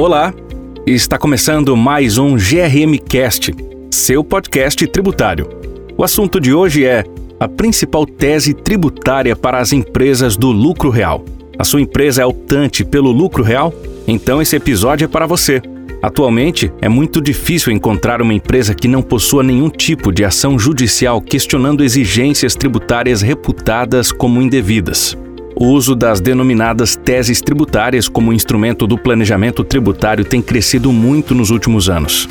Olá, está começando mais um GRM Cast, seu podcast tributário. O assunto de hoje é a principal tese tributária para as empresas do lucro real. A sua empresa é optante pelo lucro real? Então esse episódio é para você. Atualmente, é muito difícil encontrar uma empresa que não possua nenhum tipo de ação judicial questionando exigências tributárias reputadas como indevidas. O uso das denominadas teses tributárias como instrumento do planejamento tributário tem crescido muito nos últimos anos.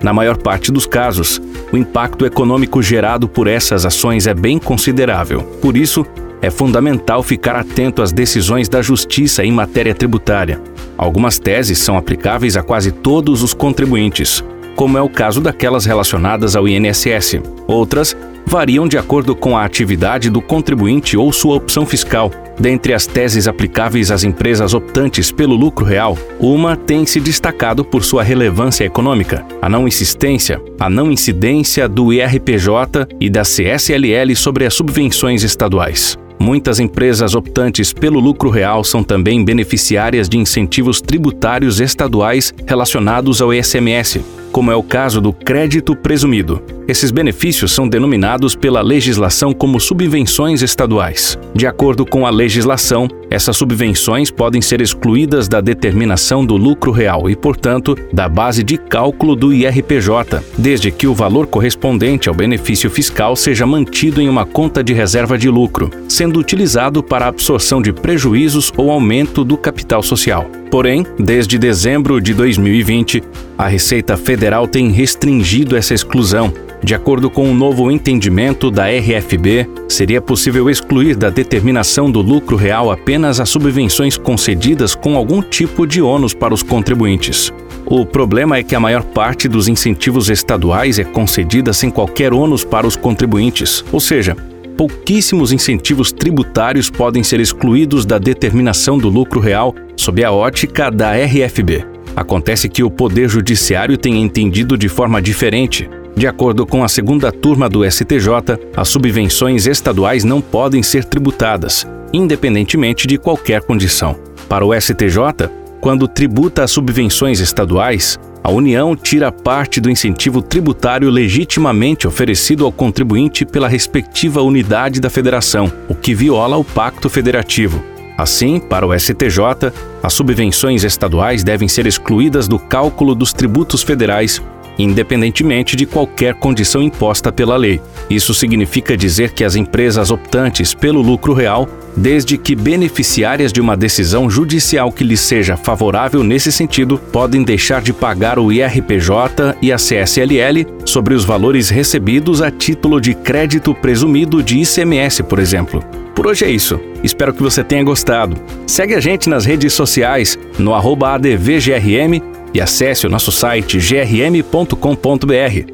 Na maior parte dos casos, o impacto econômico gerado por essas ações é bem considerável. Por isso, é fundamental ficar atento às decisões da Justiça em matéria tributária. Algumas teses são aplicáveis a quase todos os contribuintes, como é o caso daquelas relacionadas ao INSS. Outras variam de acordo com a atividade do contribuinte ou sua opção fiscal. Dentre as teses aplicáveis às empresas optantes pelo lucro real, uma tem se destacado por sua relevância econômica: a não insistência, a não incidência do IRPJ e da CSLL sobre as subvenções estaduais. Muitas empresas optantes pelo lucro real são também beneficiárias de incentivos tributários estaduais relacionados ao ICMS, como é o caso do crédito presumido. Esses benefícios são denominados pela legislação como subvenções estaduais. De acordo com a legislação, essas subvenções podem ser excluídas da determinação do lucro real e, portanto, da base de cálculo do IRPJ, desde que o valor correspondente ao benefício fiscal seja mantido em uma conta de reserva de lucro, sendo utilizado para a absorção de prejuízos ou aumento do capital social. Porém, desde dezembro de 2020, a Receita Federal tem restringido essa exclusão de acordo com o um novo entendimento da RFB, seria possível excluir da determinação do lucro real apenas as subvenções concedidas com algum tipo de ônus para os contribuintes. O problema é que a maior parte dos incentivos estaduais é concedida sem qualquer ônus para os contribuintes, ou seja, pouquíssimos incentivos tributários podem ser excluídos da determinação do lucro real sob a ótica da RFB. Acontece que o Poder Judiciário tem entendido de forma diferente de acordo com a segunda turma do STJ, as subvenções estaduais não podem ser tributadas, independentemente de qualquer condição. Para o STJ, quando tributa as subvenções estaduais, a União tira parte do incentivo tributário legitimamente oferecido ao contribuinte pela respectiva unidade da federação, o que viola o Pacto Federativo. Assim, para o STJ, as subvenções estaduais devem ser excluídas do cálculo dos tributos federais independentemente de qualquer condição imposta pela lei. Isso significa dizer que as empresas optantes pelo lucro real, desde que beneficiárias de uma decisão judicial que lhes seja favorável nesse sentido, podem deixar de pagar o IRPJ e a CSLL sobre os valores recebidos a título de crédito presumido de ICMS, por exemplo. Por hoje é isso. Espero que você tenha gostado. Segue a gente nas redes sociais no ADVGRM e acesse o nosso site grm.com.br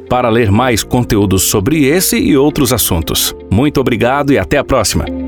para ler mais conteúdos sobre esse e outros assuntos. Muito obrigado e até a próxima!